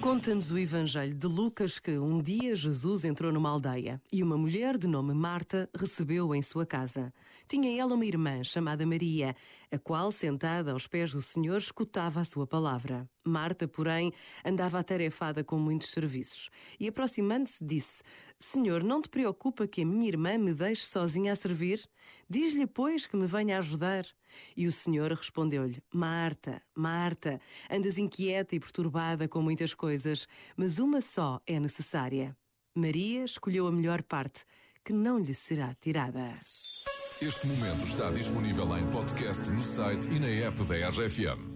Conta-nos o Evangelho de Lucas que um dia Jesus entrou numa aldeia e uma mulher de nome Marta recebeu-o em sua casa. Tinha ela uma irmã chamada Maria, a qual, sentada aos pés do Senhor, escutava a sua palavra. Marta, porém, andava atarefada com muitos serviços e, aproximando-se, disse: Senhor, não te preocupa que a minha irmã me deixe sozinha a servir? Diz-lhe, pois, que me venha ajudar. E o Senhor respondeu-lhe: Marta, Marta, andas inquieta e perturbada com muitas coisas, mas uma só é necessária. Maria escolheu a melhor parte, que não lhe será tirada. Este momento está disponível em podcast no site e na app da RFM.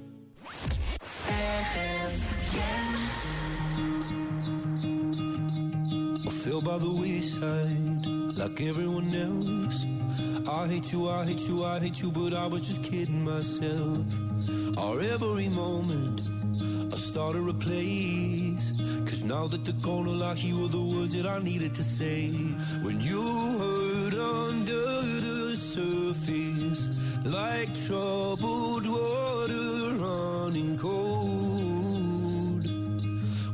I fell by the wayside like everyone else. I hate you, I hate you, I hate you, but I was just kidding myself. Our every moment, I started a place. Cause now that the corner lock, you were the words that I needed to say. When you hurt under the surface, like troubled water running cold.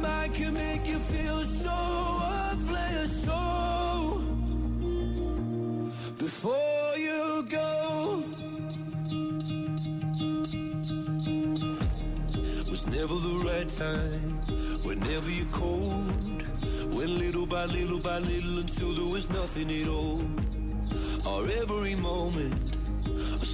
Mind can make you feel so worthless. So before you go, was never the right time. Whenever you're cold, went little by little by little until there was nothing at all. Our every moment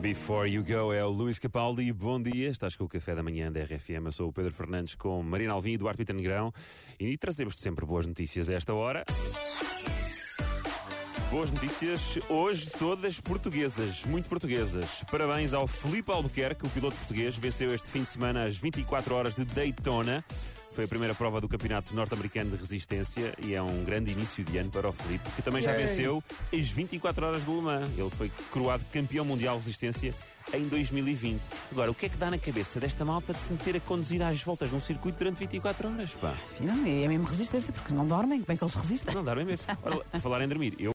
Before You Go é o Luís Capaldi. Bom dia, estás com o café da manhã da RFM. Eu sou o Pedro Fernandes com Marina Alvim e Eduardo Pita Negrão e trazemos-te sempre boas notícias a esta hora. Boas notícias, hoje todas portuguesas, muito portuguesas. Parabéns ao Felipe Albuquerque, o piloto português, venceu este fim de semana as 24 horas de Daytona. Foi a primeira prova do Campeonato Norte-Americano de Resistência e é um grande início de ano para o Felipe, que também já venceu as 24 horas de Le Mans. Ele foi coroado campeão mundial de resistência em 2020. Agora, o que é que dá na cabeça desta malta de se meter a conduzir às voltas num circuito durante 24 horas, pá? Não, é mesmo resistência, porque não dormem. Como é que eles resistem? Não dormem mesmo. Ora, falar em dormir, eu